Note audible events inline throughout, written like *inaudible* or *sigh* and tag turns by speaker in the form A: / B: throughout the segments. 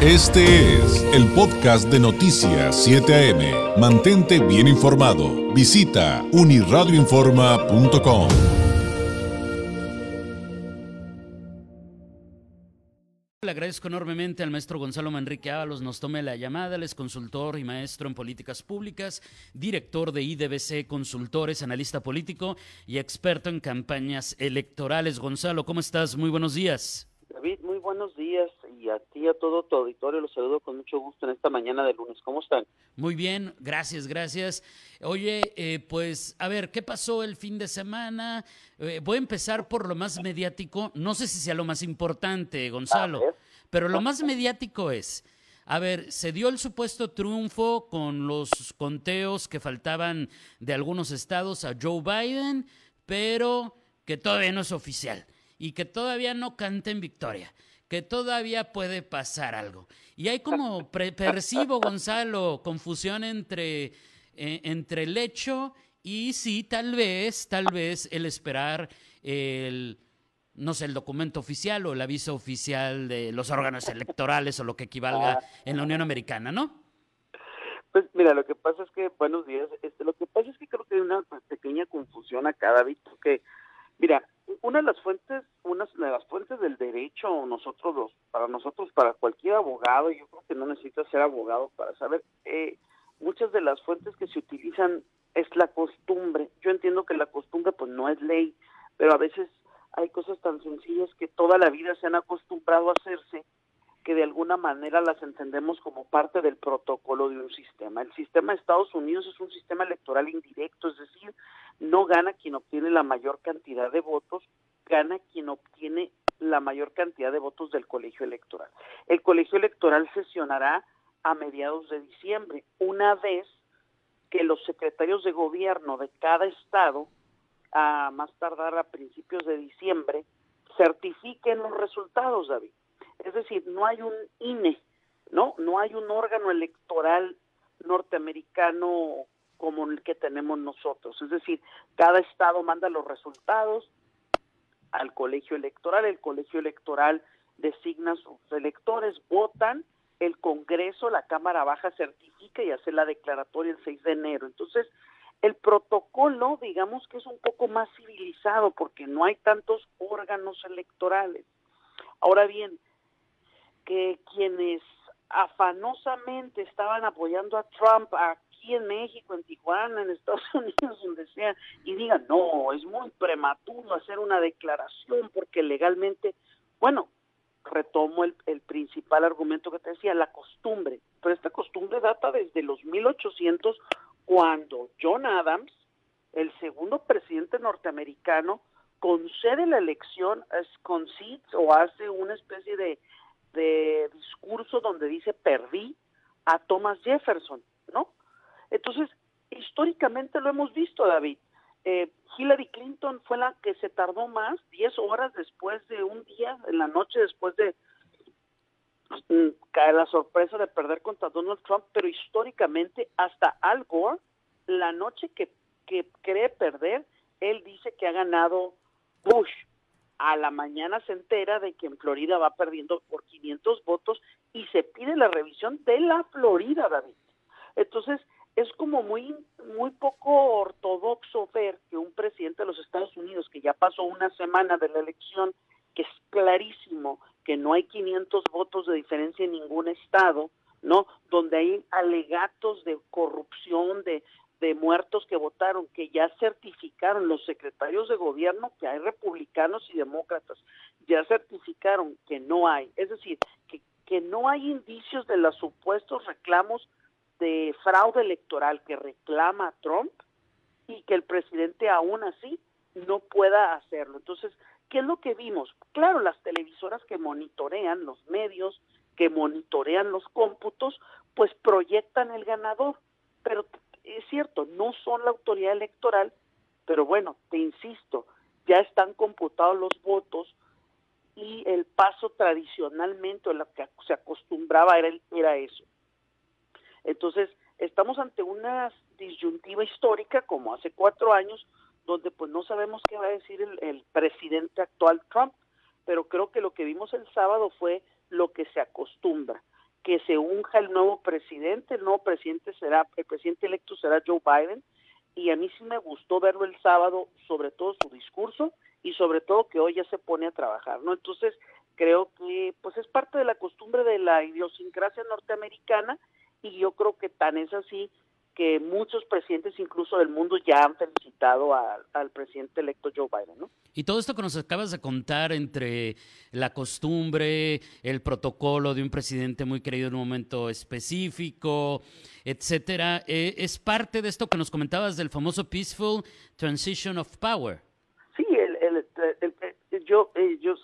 A: Este es el podcast de Noticias 7 AM. Mantente bien informado. Visita uniradioinforma.com.
B: Le agradezco enormemente al maestro Gonzalo Manrique Ábalos nos tome la llamada, él es consultor y maestro en políticas públicas, director de IDBC Consultores, analista político y experto en campañas electorales. Gonzalo, ¿cómo estás? Muy buenos días.
C: David, muy buenos días y a ti, a todo tu auditorio, los saludo con mucho gusto en esta mañana de lunes. ¿Cómo están?
B: Muy bien, gracias, gracias. Oye, eh, pues a ver, ¿qué pasó el fin de semana? Eh, voy a empezar por lo más mediático, no sé si sea lo más importante, Gonzalo, pero lo más mediático es... A ver, se dio el supuesto triunfo con los conteos que faltaban de algunos estados a Joe Biden, pero que todavía no es oficial y que todavía no canta en victoria que todavía puede pasar algo. Y hay como percibo, Gonzalo, confusión entre, eh, entre el hecho y sí, tal vez, tal vez el esperar el, no sé, el documento oficial o el aviso oficial de los órganos electorales o lo que equivalga en la Unión Americana, ¿no?
C: Pues mira, lo que pasa es que, buenos días, este, lo que pasa es que creo que hay una pequeña confusión acá, David, que, mira, una de las fuentes, una de las fuentes del derecho, nosotros los, para nosotros, para cualquier abogado, yo creo que no necesita ser abogado para saber, eh, muchas de las fuentes que se utilizan es la costumbre. Yo entiendo que la costumbre pues no es ley, pero a veces hay cosas tan sencillas que toda la vida se han acostumbrado a hacerse que de alguna manera las entendemos como parte del protocolo de un sistema. El sistema de Estados Unidos es un sistema electoral indirecto, es decir, no gana quien obtiene la mayor cantidad de votos, gana quien obtiene la mayor cantidad de votos del colegio electoral. El colegio electoral sesionará a mediados de diciembre, una vez que los secretarios de gobierno de cada estado, a más tardar a principios de diciembre, certifiquen los resultados, David. Es decir, no hay un INE, ¿no? No hay un órgano electoral norteamericano como el que tenemos nosotros. Es decir, cada estado manda los resultados al colegio electoral, el colegio electoral designa sus electores, votan, el Congreso, la Cámara Baja certifica y hace la declaratoria el 6 de enero. Entonces, el protocolo, digamos que es un poco más civilizado porque no hay tantos órganos electorales. Ahora bien, que quienes afanosamente estaban apoyando a Trump aquí en México, en Tijuana, en Estados *laughs* Unidos, donde sea, y digan, no, es muy prematuro hacer una declaración porque legalmente, bueno, retomo el, el principal argumento que te decía, la costumbre, pero esta costumbre data desde los 1800 cuando John Adams, el segundo presidente norteamericano, concede la elección, concedes o hace una especie de discurso donde dice perdí a Thomas Jefferson. Entonces, históricamente lo hemos visto, David. Eh, Hillary Clinton fue la que se tardó más, 10 horas después de un día, en la noche después de mm, caer la sorpresa de perder contra Donald Trump, pero históricamente hasta Al Gore, la noche que, que cree perder, él dice que ha ganado Bush a la mañana se entera de que en Florida va perdiendo por 500 votos y se pide la revisión de la Florida, David. Entonces, es como muy muy poco ortodoxo ver que un presidente de los Estados Unidos que ya pasó una semana de la elección, que es clarísimo que no hay 500 votos de diferencia en ningún estado, ¿no? Donde hay alegatos de corrupción, de de muertos que votaron, que ya certificaron los secretarios de gobierno que hay republicanos y demócratas, ya certificaron que no hay, es decir, que, que no hay indicios de los supuestos reclamos de fraude electoral que reclama Trump y que el presidente aún así no pueda hacerlo. Entonces, ¿qué es lo que vimos? Claro, las televisoras que monitorean, los medios que monitorean los cómputos, pues proyectan el ganador, pero es cierto, no son la autoridad electoral, pero bueno, te insisto, ya están computados los votos y el paso tradicionalmente, lo que se acostumbraba era, era eso. Entonces, estamos ante una disyuntiva histórica, como hace cuatro años, donde pues no sabemos qué va a decir el, el presidente actual Trump, pero creo que lo que vimos el sábado fue lo que se acostumbra, que se unja el nuevo presidente, el nuevo presidente será, el presidente electo será Joe Biden, y a mí sí me gustó verlo el sábado, sobre todo su discurso, y sobre todo que hoy ya se pone a trabajar, ¿no? Entonces, creo que pues es parte de la costumbre de la idiosincrasia norteamericana, y yo creo que tan es así que muchos presidentes incluso del mundo ya han felicitado al presidente electo Joe Biden, ¿no?
B: Y todo esto que nos acabas de contar entre la costumbre, el protocolo de un presidente muy querido en un momento específico, etcétera, eh, es parte de esto que nos comentabas del famoso Peaceful Transition of Power.
C: Sí, el, yo, eh, yo,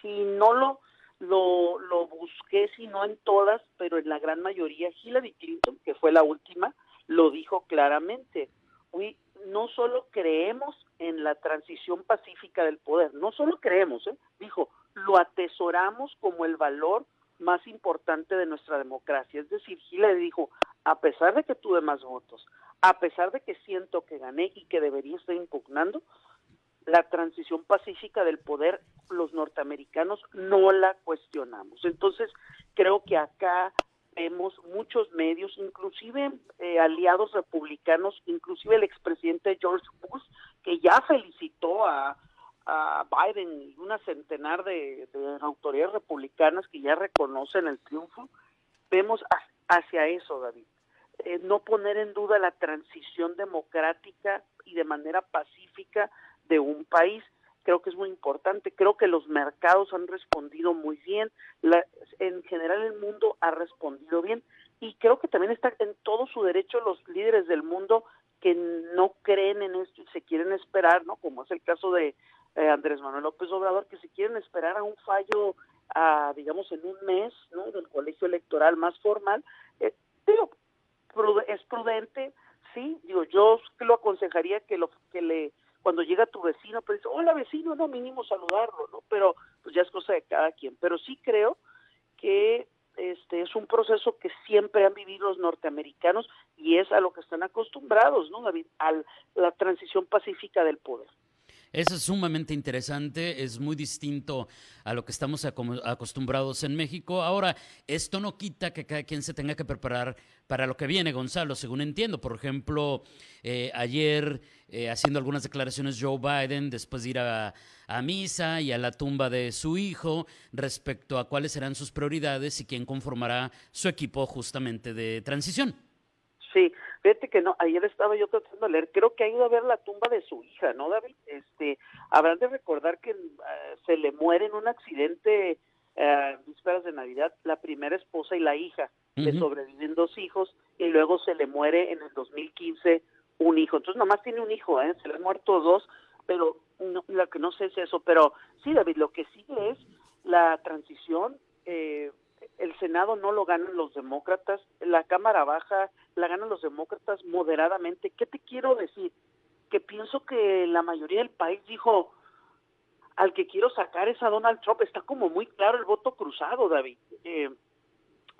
C: si no lo lo, lo busqué, si no en todas, pero en la gran mayoría, Hillary Clinton, que fue la última, lo dijo claramente. no solo creemos en la transición pacífica del poder, no solo creemos, ¿eh? dijo, lo atesoramos como el valor más importante de nuestra democracia. Es decir, Hillary dijo, a pesar de que tuve más votos, a pesar de que siento que gané y que debería estar impugnando, la transición pacífica del poder, los norteamericanos no la cuestionamos. Entonces, creo que acá vemos muchos medios, inclusive eh, aliados republicanos, inclusive el expresidente George Bush, que ya felicitó a, Biden y una centenar de, autoridades republicanas que ya reconocen el triunfo, vemos hacia eso, David. Eh, no poner en duda la transición democrática y de manera pacífica de un país. Creo que es muy importante. Creo que los mercados han respondido muy bien. en general el mundo ha respondido bien. Y creo que también está en todo su derecho los líderes del mundo que no creen en esto y se quieren esperar, ¿no? Como es el caso de eh, Andrés Manuel López Obrador, que se quieren esperar a un fallo, a, digamos, en un mes, ¿no? Del colegio electoral más formal. Eh, digo, es prudente, sí, digo, yo lo aconsejaría que lo que le cuando llega tu vecino, pues dice, hola vecino, no, mínimo saludarlo, ¿no? Pero pues ya es cosa de cada quien. Pero sí creo que este es un proceso que siempre han vivido los norteamericanos y es a lo que están acostumbrados, ¿no, David? A la transición pacífica del poder.
B: Eso es sumamente interesante, es muy distinto a lo que estamos acostumbrados en México. Ahora, esto no quita que cada quien se tenga que preparar para lo que viene, Gonzalo, según entiendo. Por ejemplo, eh, ayer eh, haciendo algunas declaraciones Joe Biden después de ir a, a misa y a la tumba de su hijo respecto a cuáles serán sus prioridades y quién conformará su equipo justamente de transición.
C: Sí, fíjate que no, ayer estaba yo tratando de leer, creo que ha ido a ver la tumba de su hija, ¿no, David? Este, habrán de recordar que eh, se le muere en un accidente eh, vísperas de Navidad la primera esposa y la hija, le sobreviven dos hijos y luego se le muere en el 2015 un hijo. Entonces nomás tiene un hijo, ¿eh? se le han muerto dos, pero lo que no sé es eso. Pero sí, David, lo que sigue es la transición. Eh, el Senado no lo ganan los demócratas, la Cámara Baja la ganan los demócratas moderadamente. ¿Qué te quiero decir? Que pienso que la mayoría del país dijo, al que quiero sacar es a Donald Trump. Está como muy claro el voto cruzado, David. Eh,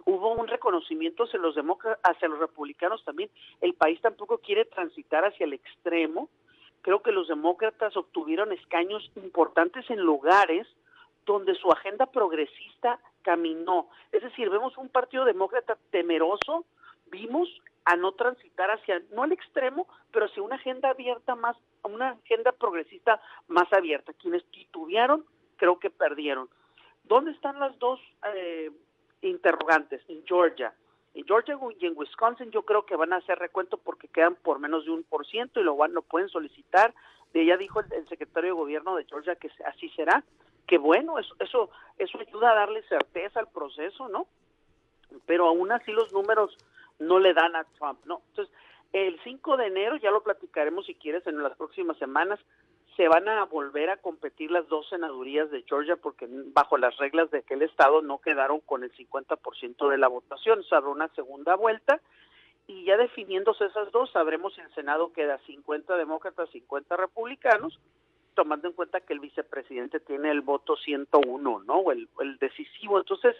C: hubo un reconocimiento hacia los demócratas, hacia los republicanos también. El país tampoco quiere transitar hacia el extremo. Creo que los demócratas obtuvieron escaños importantes en lugares donde su agenda progresista caminó. Es decir, vemos un partido demócrata temeroso, vimos a no transitar hacia, no al extremo, pero hacia una agenda abierta más, una agenda progresista más abierta. Quienes titubearon, creo que perdieron. ¿Dónde están las dos eh, interrogantes? En Georgia. En Georgia y en Wisconsin yo creo que van a hacer recuento porque quedan por menos de un por ciento y lo, van, lo pueden solicitar. De ella dijo el, secretario de gobierno de Georgia que así será que bueno, eso, eso, eso ayuda a darle certeza al proceso, ¿no? Pero aún así los números no le dan a Trump, ¿no? Entonces, el 5 de enero, ya lo platicaremos si quieres en las próximas semanas, se van a volver a competir las dos senadurías de Georgia porque bajo las reglas de aquel estado no quedaron con el 50% de la votación, se habrá una segunda vuelta y ya definiéndose esas dos, sabremos si el Senado queda 50 demócratas, 50 republicanos, tomando en cuenta que el vicepresidente tiene el voto 101, ¿no? El, decisivo. Entonces,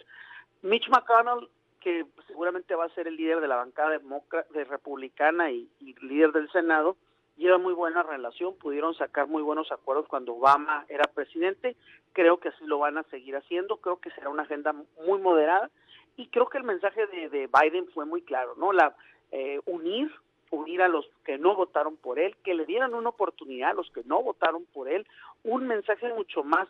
C: Mitch McConnell, que seguramente va a ser el líder de la bancada de republicana y, líder del Senado, lleva muy buena relación, pudieron sacar muy buenos acuerdos cuando Obama era presidente, creo que así lo van a seguir haciendo, creo que será una agenda muy moderada y creo que el mensaje de, Biden fue muy claro, ¿no? La eh, unir, unir a los que no votaron por él, que le dieran una oportunidad a los que no votaron por él, un mensaje mucho más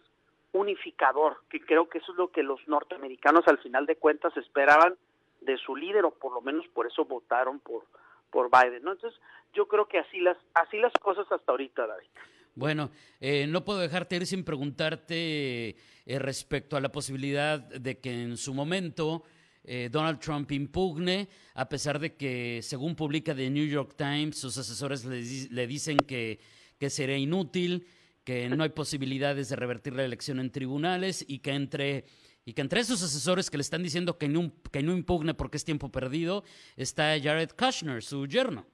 C: unificador, que creo que eso es lo que los norteamericanos al final de cuentas esperaban de su líder o por lo menos por eso votaron por por Biden. Entonces, yo creo que así las así las cosas hasta ahorita, David.
B: Bueno, eh, no puedo dejarte ir sin preguntarte eh, respecto a la posibilidad de que en su momento eh, Donald Trump impugne, a pesar de que, según publica The New York Times, sus asesores le, dicen que, que sería inútil, que no hay posibilidades de revertir la elección en tribunales y que entre y que entre esos asesores que le están diciendo que no, que no impugne porque es tiempo perdido, está Jared Kushner, su yerno.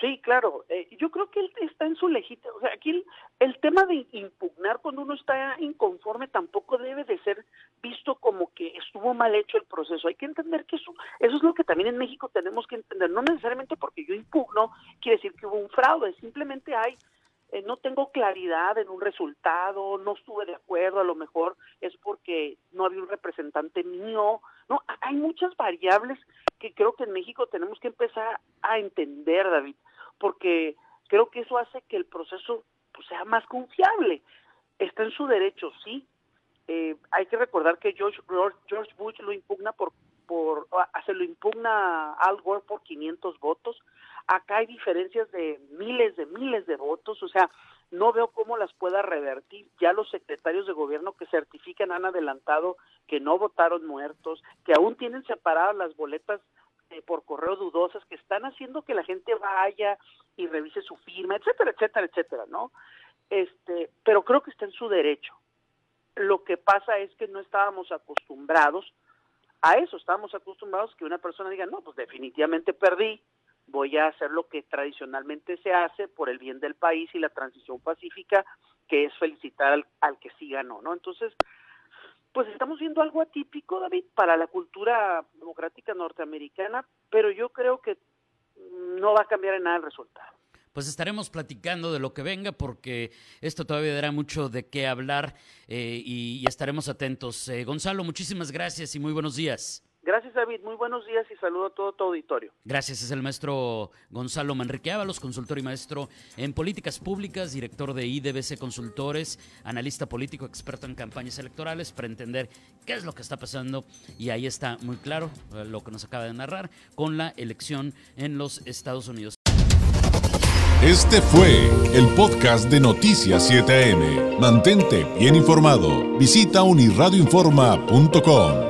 C: Sí, claro. Eh, yo creo que él está en su legítimo. O sea, aquí el, tema de impugnar cuando uno está inconforme tampoco debe de ser visto como que estuvo mal hecho el proceso. Hay que entender que eso, eso es lo que también en México tenemos que entender. No necesariamente porque yo impugno quiere decir que hubo un fraude. Simplemente hay eh, no tengo claridad en un resultado, no estuve de acuerdo, a lo mejor es porque no había un representante mío, no, hay muchas variables que creo que en México tenemos que empezar a entender, David, porque creo que eso hace que el proceso pues, sea más confiable. Está en su derecho, sí. Eh, hay que recordar que George, George Bush lo impugna por, por, se lo impugna Al Gore por 500 votos, acá hay diferencias de miles de miles de votos, o sea, no veo cómo las pueda revertir. Ya los secretarios de gobierno que certifican han adelantado que no votaron muertos, que aún tienen separadas las boletas eh, por correo dudosas, que están haciendo que la gente vaya y revise su firma, etcétera, etcétera, etcétera, ¿no? Este, pero creo que está en su derecho. Lo que pasa es que no estábamos acostumbrados a eso, estábamos acostumbrados que una persona diga, no, pues definitivamente perdí, voy a hacer lo que tradicionalmente se hace por el bien del país y la transición pacífica, que es felicitar al, que sí ganó, ¿no? Entonces, pues estamos viendo algo atípico, David, para la cultura democrática norteamericana, pero yo creo que no va a cambiar en nada el resultado.
B: Pues estaremos platicando de lo que venga porque esto todavía dará mucho de qué hablar eh, y, estaremos atentos. Eh, Gonzalo, muchísimas gracias y muy buenos días.
C: Gracias, David. Muy buenos días y saludo a todo tu auditorio.
B: Gracias. Es el maestro Gonzalo Manrique Ábalos, consultor y maestro en políticas públicas, director de IDBC Consultores, analista político, experto en campañas electorales, para entender qué es lo que está pasando. Y ahí está muy claro eh, lo que nos acaba de narrar con la elección en los Estados Unidos.
A: Este fue el podcast de Noticias 7am. Mantente bien informado. Visita unirradioinforma.com.